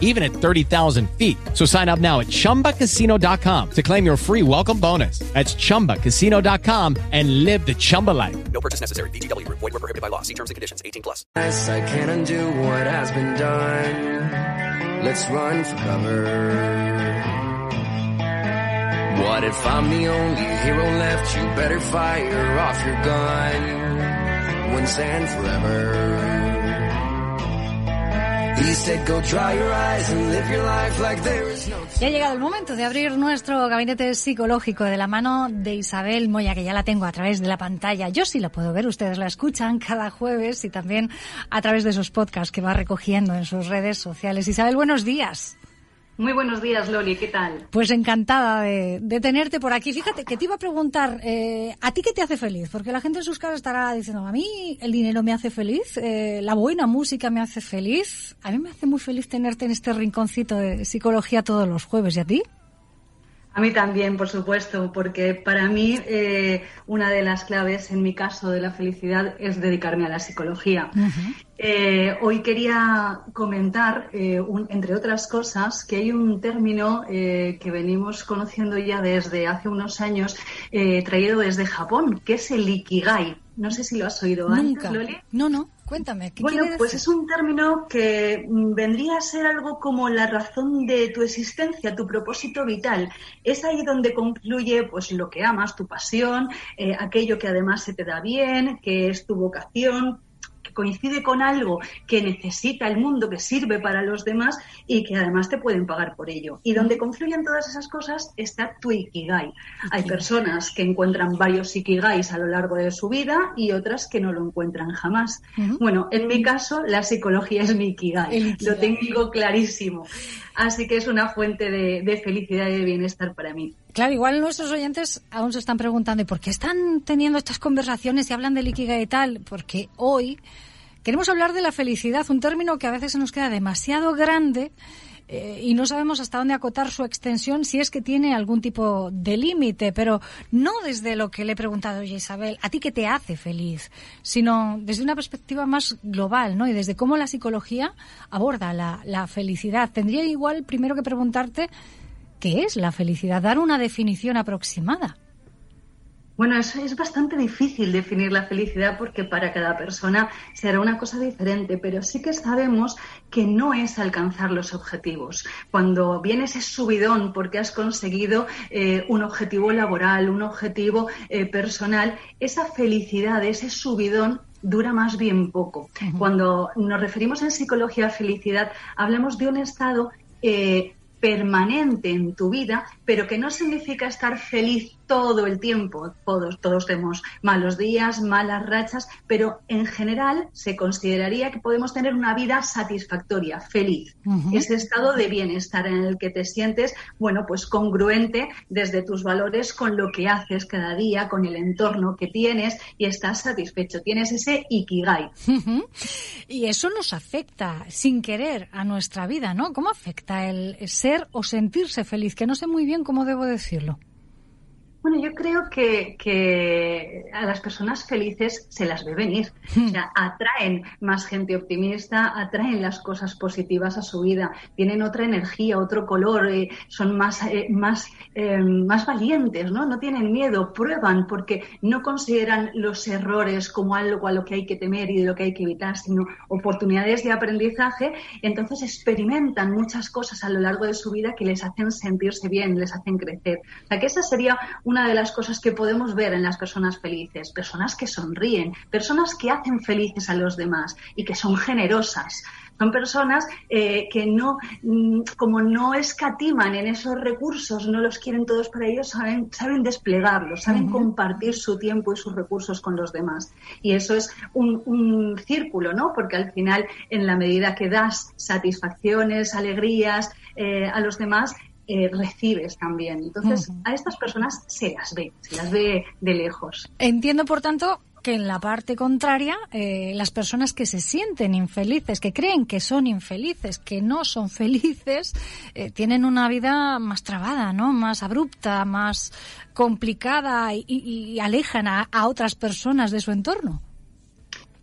even at 30,000 feet. So sign up now at chumbacasino.com to claim your free welcome bonus. That's chumbacasino.com and live the Chumba life. No purchase necessary. VGW Group. Void were prohibited by law. See terms and conditions. 18 plus. Yes, I can't undo what has been done. Let's run for cover. What if I'm the only hero left? You better fire off your gun once and forever. Ya ha llegado el momento de abrir nuestro gabinete psicológico de la mano de Isabel Moya, que ya la tengo a través de la pantalla. Yo sí la puedo ver, ustedes la escuchan cada jueves y también a través de esos podcasts que va recogiendo en sus redes sociales. Isabel, buenos días. Muy buenos días, Loli, ¿qué tal? Pues encantada de, tenerte por aquí. Fíjate que te iba a preguntar, eh, ¿a ti qué te hace feliz? Porque la gente en sus caras estará diciendo, a mí el dinero me hace feliz, eh, la buena música me hace feliz. A mí me hace muy feliz tenerte en este rinconcito de psicología todos los jueves. ¿Y a ti? A mí también, por supuesto, porque para mí eh, una de las claves, en mi caso, de la felicidad es dedicarme a la psicología. Eh, hoy quería comentar, eh, un- entre otras cosas, que hay un término eh, que venimos conociendo ya desde hace unos años, eh, traído desde Japón, que es el ikigai. No sé si lo has oído Nunca. antes, Loli. No, no, cuéntame. ¿qué Bueno, quiere pues decir? es un término que vendría a ser algo como la razón de tu existencia, tu propósito vital. Es ahí donde concluye pues lo que amas, tu pasión, eh, aquello que además se te da bien, que es tu vocación que coincide con algo que necesita el mundo, que sirve para los demás y que además te pueden pagar por ello. Y donde confluyen todas esas cosas está tu ikigai. Hay personas que encuentran varios ikigais a lo largo de su vida y otras que no lo encuentran jamás. Bueno, en mi caso, la psicología es mi ikigai. Lo tengo clarísimo. Así que es una fuente de, de felicidad y de bienestar para mí. Claro, igual nuestros oyentes aún se están preguntando ¿y por qué están teniendo estas conversaciones y hablan del Ikigai y tal? Porque hoy queremos hablar de la felicidad, un término que a veces se nos queda demasiado grande eh, y no sabemos hasta dónde acotar su extensión si es que tiene algún tipo de límite, pero no desde lo que le he preguntado oye Isabel, ¿a ti qué te hace feliz? Sino desde una perspectiva más global, ¿no? Y desde cómo la psicología aborda la felicidad. Tendría igual primero que preguntarte ¿Qué es la felicidad? Dar una definición aproximada. Bueno, eso es bastante difícil definir la felicidad porque para cada persona será una cosa diferente, pero sí que sabemos que no es alcanzar los objetivos. Cuando viene ese subidón porque has conseguido eh, un objetivo laboral, un objetivo eh, personal, esa felicidad, ese subidón dura más bien poco. Cuando nos referimos en psicología a felicidad, hablamos de un estado eh, permanente en tu vida, pero que no significa estar feliz todo el tiempo. Todos, todos tenemos malos días, malas rachas, pero en general se consideraría que podemos tener una vida satisfactoria, feliz. Ese estado de bienestar en el que te sientes, bueno, pues congruente desde tus valores con lo que haces cada día, con el entorno que tienes y estás satisfecho. Tienes ese ikigai. Y eso nos afecta sin querer a nuestra vida, ¿no? ¿Cómo afecta el ser o sentirse feliz? Que no sé muy bien cómo debo decirlo. Bueno, yo creo que, que a las personas felices se las ve venir. O sea, atraen más gente optimista, atraen las cosas positivas a su vida, tienen otra energía, otro color, eh, son más, eh, más, eh, más valientes, ¿no? No tienen miedo, prueban porque no consideran los errores como algo a lo que hay que temer y de lo que hay que evitar, sino oportunidades de aprendizaje. Entonces experimentan muchas cosas a lo largo de su vida que les hacen sentirse bien, les hacen crecer. O sea, que esa sería una de las cosas que podemos ver en las personas felices, personas que sonríen, personas que hacen felices a los demás y que son generosas. Son personas eh, que no, mm, como no escatiman en esos recursos, no los quieren todos para ellos, saben, saben desplegarlos, saben compartir su tiempo y sus recursos con los demás. Y eso es un, un círculo, ¿no? Porque al final, en la medida que das satisfacciones, alegrías eh, a los demás, eh, recibes también. Entonces, a estas personas se las ve, se las ve de lejos. Entiendo, por tanto, que en la parte contraria, eh, las personas que se sienten infelices, que creen que son infelices, que no son felices, eh, tienen una vida más trabada, ¿no? Más abrupta, más complicada y, alejan a otras personas de su entorno.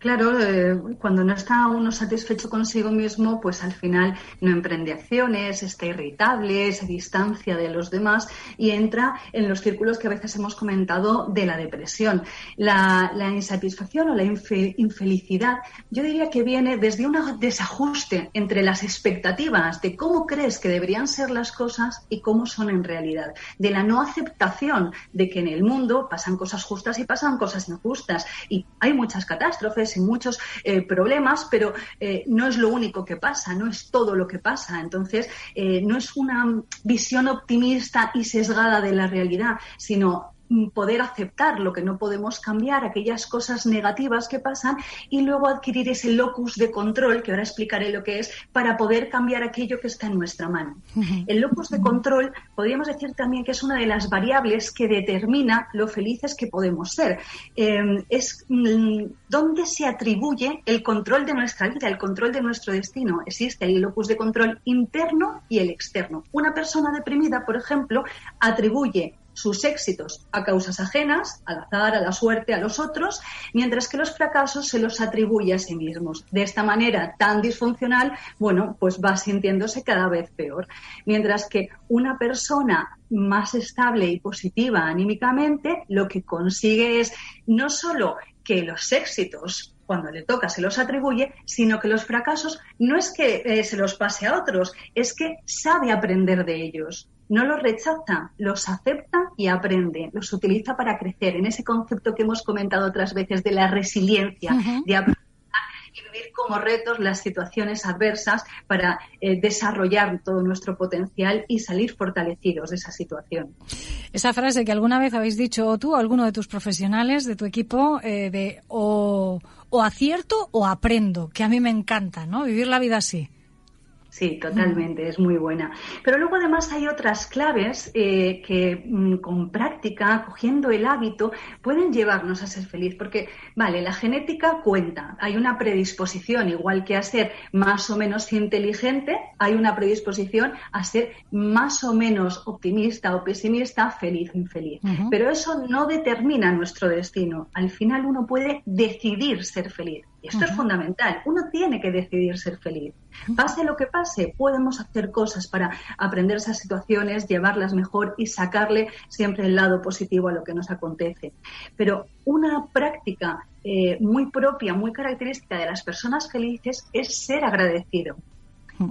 Claro, eh, cuando no está uno satisfecho consigo mismo, pues al final no emprende acciones, está irritable, se distancia de los demás y entra en los círculos que a veces hemos comentado de la depresión. La, insatisfacción o la infelicidad, yo diría que viene desde un desajuste entre las expectativas de cómo crees que deberían ser las cosas y cómo son en realidad, de la no aceptación de que en el mundo pasan cosas justas y pasan cosas injustas y hay muchas catástrofes y muchos eh, problemas, pero eh, no es lo único que pasa, no es todo lo que pasa. Entonces, eh, no es una visión optimista y sesgada de la realidad, sino poder aceptar lo que no podemos cambiar, aquellas cosas negativas que pasan y luego adquirir ese locus de control, que ahora explicaré lo que es, para poder cambiar aquello que está en nuestra mano. El locus de control podríamos decir también que es una de las variables que determina lo felices que podemos ser. Em, es mm, dónde se atribuye el control de nuestra vida, el control de nuestro destino. Existe el locus de control interno y el externo. Una persona deprimida, por ejemplo, atribuye sus éxitos a causas ajenas, al azar, a la suerte, a los otros, mientras que los fracasos se los atribuye a sí mismos. De esta manera tan disfuncional, bueno, pues va sintiéndose cada vez peor. Mientras que una persona más estable y positiva anímicamente, lo que consigue es no solo que los éxitos cuando le toca se los atribuye, sino que los fracasos no es que eh, se los pase a otros, es que sabe aprender de ellos no los rechaza, los acepta y aprende, los utiliza para crecer en ese concepto que hemos comentado otras veces de la resiliencia, de aprender y vivir como retos las situaciones adversas para eh, desarrollar todo nuestro potencial y salir fortalecidos de esa situación. Esa frase que alguna vez habéis dicho tú o alguno de tus profesionales de tu equipo eh, de o, o acierto o aprendo, que a mí me encanta, ¿no? Vivir la vida así. Sí, totalmente, es muy buena. Pero luego además hay otras claves eh, que mm, con práctica, cogiendo el hábito, pueden llevarnos a ser feliz. Porque, vale, la genética cuenta, hay una predisposición, igual que a ser más o menos inteligente, hay una predisposición a ser más o menos optimista o pesimista, feliz o infeliz. Pero eso no determina nuestro destino. Al final uno puede decidir ser feliz. Y esto es fundamental. Uno tiene que decidir ser feliz. Pase lo que pase, podemos hacer cosas para aprender esas situaciones, llevarlas mejor y sacarle siempre el lado positivo a lo que nos acontece. Pero una práctica eh, muy propia, muy característica de las personas felices es ser agradecido.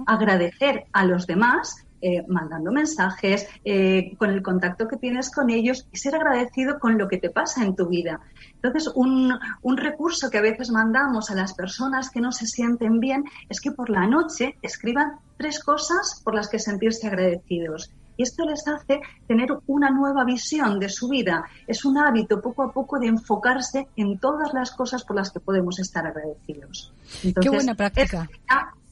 Agradecer a los demás eh, mandando mensajes, eh, con el contacto que tienes con ellos y ser agradecido con lo que te pasa en tu vida. Entonces, un, un recurso que a veces mandamos a las personas que no se sienten bien es que por la noche escriban tres cosas por las que sentirse agradecidos. Y esto les hace tener una nueva visión de su vida. Es un hábito poco a poco de enfocarse en todas las cosas por las que podemos estar agradecidos. Qué buena práctica.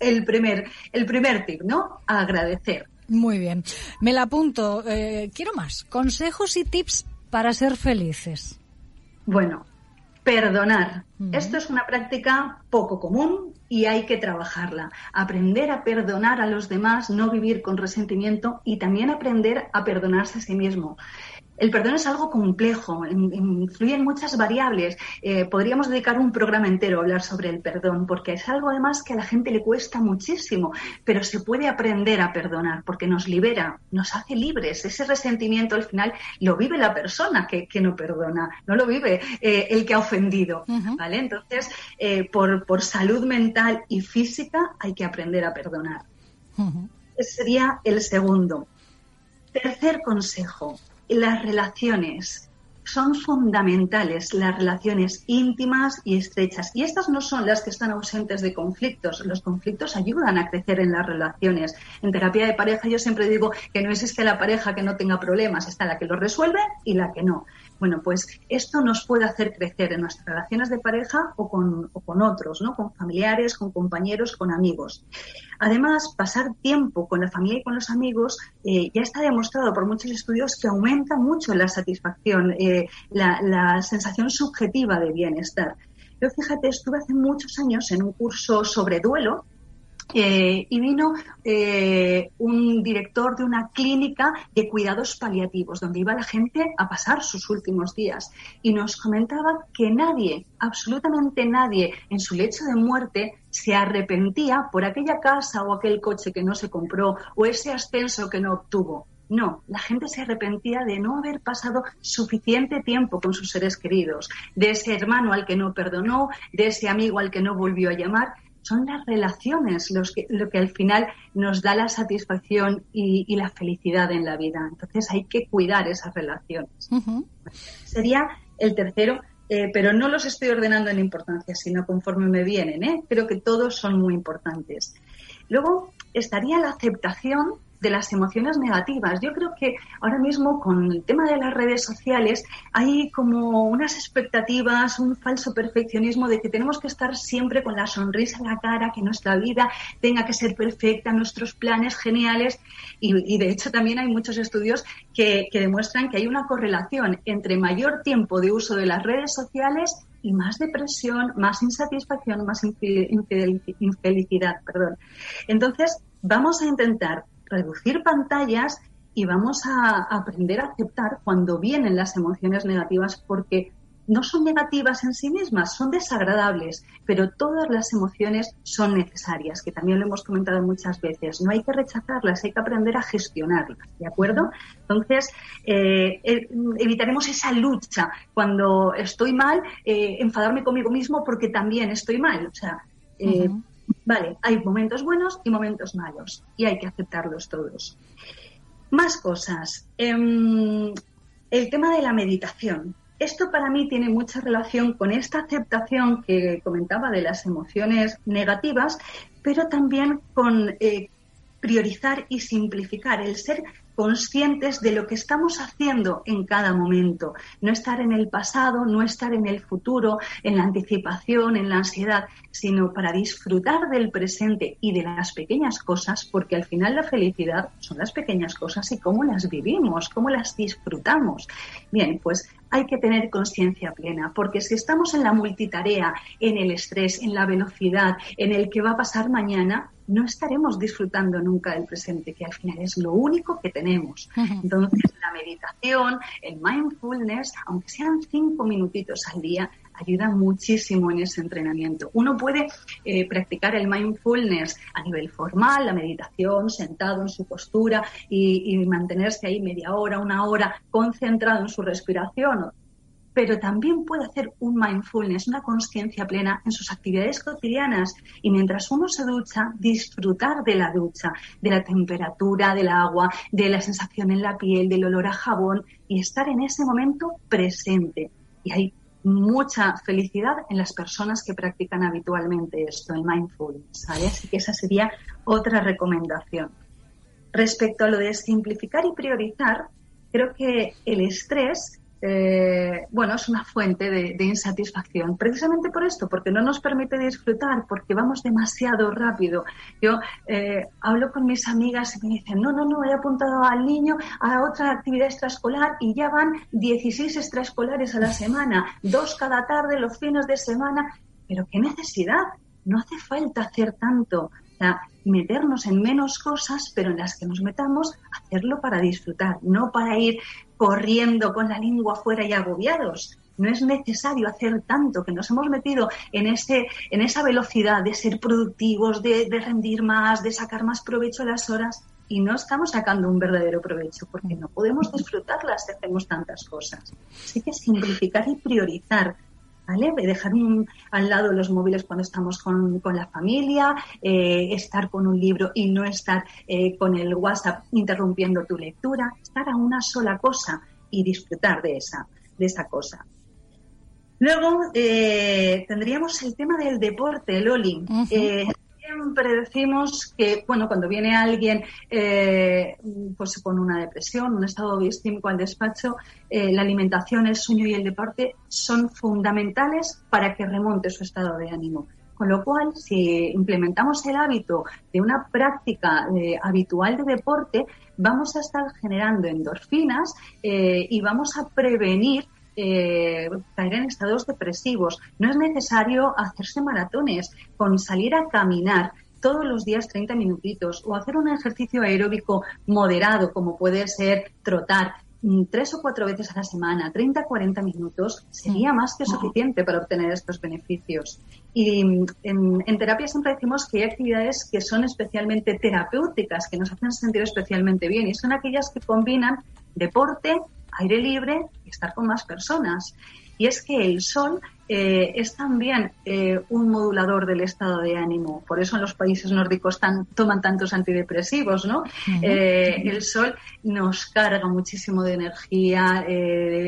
el primer, el primer tip, ¿no? Agradecer. Muy bien. Me la apunto. Eh, quiero más. Consejos y tips para ser felices. Bueno, perdonar. Esto es una práctica poco común y hay que trabajarla. Aprender a perdonar a los demás, no vivir con resentimiento y también aprender a perdonarse a sí mismo. El perdón es algo complejo, influyen muchas variables. Eh, podríamos dedicar un programa entero a hablar sobre el perdón, porque es algo además que a la gente le cuesta muchísimo, pero se puede aprender a perdonar porque nos libera, nos hace libres. Ese resentimiento al final lo vive la persona que, no perdona, no lo vive eh, el que ha ofendido. ¿vale? Entonces, eh, por, salud mental y física hay que aprender a perdonar. Ese sería el segundo. Tercer consejo, las relaciones. Son fundamentales las relaciones íntimas y estrechas. Y estas no son las que están ausentes de conflictos. Los conflictos ayudan a crecer en las relaciones. En terapia de pareja yo siempre digo que no existe la pareja que no tenga problemas, está la que los resuelve y la que no. Bueno, pues esto nos puede hacer crecer en nuestras relaciones de pareja o con, otros, ¿no? Con familiares, con compañeros, con amigos. Además, pasar tiempo con la familia y con los amigos eh, ya está demostrado por muchos estudios que aumenta mucho la satisfacción, eh, la, la sensación subjetiva de bienestar. Yo fíjate, estuve hace muchos años en un curso sobre duelo eh, y vino eh, un director de una clínica de cuidados paliativos, donde iba la gente a pasar sus últimos días. Y nos comentaba que nadie, absolutamente nadie, en su lecho de muerte se arrepentía por aquella casa o aquel coche que no se compró o ese ascenso que no obtuvo. No, la gente se arrepentía de no haber pasado suficiente tiempo con sus seres queridos, de ese hermano al que no perdonó, de ese amigo al que no volvió a llamar son las relaciones los que, lo que al final nos da la satisfacción y, la felicidad en la vida. Entonces hay que cuidar esas relaciones. Sería el tercero, eh, pero no los estoy ordenando en importancia, sino conforme me vienen. ¿eh? Creo que todos son muy importantes. Luego estaría la aceptación de las emociones negativas. Yo creo que ahora mismo con el tema de las redes sociales hay como unas expectativas, un falso perfeccionismo de que tenemos que estar siempre con la sonrisa en la cara, que nuestra vida tenga que ser perfecta, nuestros planes geniales. Y, de hecho también hay muchos estudios que, que demuestran que hay una correlación entre mayor tiempo de uso de las redes sociales y más depresión, más insatisfacción, más infelicidad. Perdón. Entonces, vamos a intentar reducir pantallas y vamos a aprender a aceptar cuando vienen las emociones negativas porque no son negativas en sí mismas, son desagradables, pero todas las emociones son necesarias, que también lo hemos comentado muchas veces. No hay que rechazarlas, hay que aprender a gestionarlas, ¿de acuerdo? Entonces, eh, eh, evitaremos esa lucha cuando estoy mal, eh, enfadarme conmigo mismo porque también estoy mal. O sea, Vale, hay momentos buenos y momentos malos y hay que aceptarlos todos. Más cosas. Em, el tema de la meditación. Esto para mí tiene mucha relación con esta aceptación que comentaba de las emociones negativas, pero también con eh, priorizar y simplificar, el ser conscientes de lo que estamos haciendo en cada momento, no estar en el pasado, no estar en el futuro, en la anticipación, en la ansiedad, sino para disfrutar del presente y de las pequeñas cosas, porque al final la felicidad son las pequeñas cosas y cómo las vivimos, cómo las disfrutamos. Bien, pues hay que tener conciencia plena, porque si estamos en la multitarea, en el estrés, en la velocidad, en el que va a pasar mañana, no estaremos disfrutando nunca del presente, que al final es lo único que tenemos. Entonces, la meditación, el mindfulness, aunque sean cinco minutitos al día, ayuda muchísimo en ese entrenamiento. Uno puede eh, practicar el mindfulness a nivel formal, la meditación, sentado en su postura y, y mantenerse ahí media hora, una hora, concentrado en su respiración pero también puede hacer un mindfulness, una conciencia plena en sus actividades cotidianas y mientras uno se ducha, disfrutar de la ducha, de la temperatura del agua, de la sensación en la piel, del olor a jabón y estar en ese momento presente. Y hay mucha felicidad en las personas que practican habitualmente esto, el mindfulness. Así que esa sería otra recomendación. Respecto a lo de simplificar y priorizar, creo que el estrés eh, bueno, es una fuente de, insatisfacción. Precisamente por esto, porque no nos permite disfrutar, porque vamos demasiado rápido. Yo eh, hablo con mis amigas y me dicen, no, no, no, he apuntado al niño a otra actividad extraescolar y ya van 16 extraescolares a la semana, dos cada tarde, los fines de semana. Pero qué necesidad, no hace falta hacer tanto. Meternos en menos cosas, pero en las que nos metamos, hacerlo para disfrutar, no para ir corriendo con la lengua afuera y agobiados. No es necesario hacer tanto, que nos hemos metido en, ese, en esa velocidad de ser productivos, de, de rendir más, de sacar más provecho a las horas y no estamos sacando un verdadero provecho porque no podemos disfrutarlas si hacemos tantas cosas. Así que simplificar y priorizar ¿vale? Dejar al lado los móviles cuando estamos con, la familia, eh, estar con un libro y no estar eh, con el WhatsApp interrumpiendo tu lectura, estar a una sola cosa y disfrutar de esa, de esa cosa. Luego eh, tendríamos el tema del deporte, Loli. Siempre decimos que, bueno, cuando viene alguien eh, pues con una depresión, un estado distímico al despacho, eh, la alimentación, el sueño y el deporte son fundamentales para que remonte su estado de ánimo. Con lo cual, si implementamos el hábito de una práctica eh, habitual de deporte, vamos a estar generando endorfinas y vamos a prevenir eh, caer en estados depresivos. No es necesario hacerse maratones, con salir a caminar todos los días 30 minutitos o hacer un ejercicio aeróbico moderado, como puede ser trotar mm, tres o cuatro veces a la semana, 30 40 minutos, sería más que suficiente para obtener estos beneficios. Y mm, en, en, terapia siempre decimos que hay actividades que son especialmente terapéuticas, que nos hacen sentir especialmente bien, y son aquellas que combinan deporte, aire libre y estar con más personas. Y es que el sol eh, es también eh, un modulador del estado de ánimo. Por eso en los países nórdicos toman tantos antidepresivos, ¿no? Eh, el sol nos carga muchísimo de energía,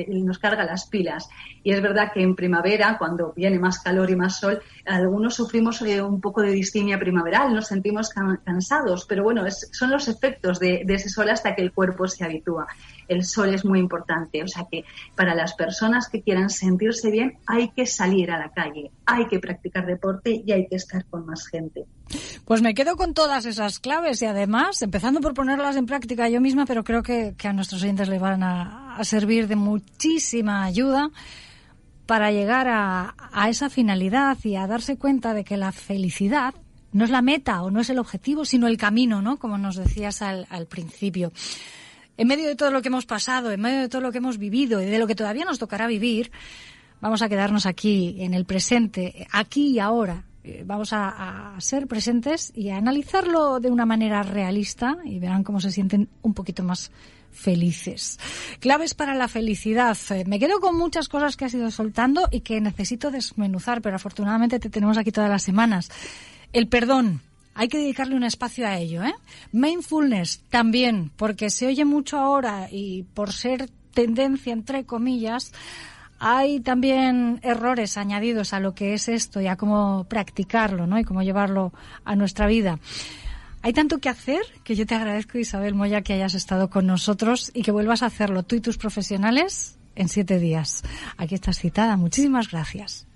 nos carga las pilas. Y es verdad que en primavera, cuando viene más calor y más sol, algunos sufrimos un poco de distimia primaveral, nos sentimos cansados, pero bueno, son los efectos de, de ese sol hasta que el cuerpo se habitúa. El sol es muy importante, o sea que para las personas que quieran sentirse bien hay que salir a la calle, hay que practicar deporte y hay que estar con más gente. Pues me quedo con todas esas claves y además, empezando por ponerlas en práctica yo misma, pero creo que, a nuestros oyentes les van a, servir de muchísima ayuda para llegar a, esa finalidad y a darse cuenta de que la felicidad no es la meta o no es el objetivo, sino el camino, ¿no? Como nos decías al, al principio. En medio de todo lo que hemos pasado, en medio de todo lo que hemos vivido y de lo que todavía nos tocará vivir, vamos a quedarnos aquí, en el presente, aquí y ahora. Eh, vamos a, ser presentes y a analizarlo de una manera realista y verán cómo se sienten un poquito más felices. Claves para la felicidad. Eh, me quedo con muchas cosas que has ido soltando y que necesito desmenuzar, pero afortunadamente te tenemos aquí todas las semanas. El perdón. Hay que dedicarle un espacio a ello, ¿eh? Mindfulness también, porque se oye mucho ahora y por ser tendencia, entre comillas, hay también errores añadidos a lo que es esto y a cómo practicarlo, ¿no? Y cómo llevarlo a nuestra vida. Hay tanto que hacer que yo te agradezco, Isabel Moya, que hayas estado con nosotros y que vuelvas a hacerlo tú y tus profesionales en siete días. Aquí estás citada. Muchísimas gracias.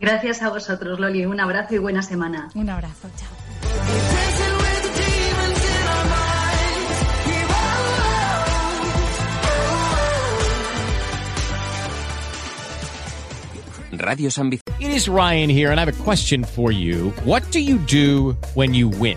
Gracias a vosotros, Loli. Un abrazo y buena semana. Un abrazo. Chao. Radio San Vicente. It is Ryan here, and I have a question for you. What do you do when you win?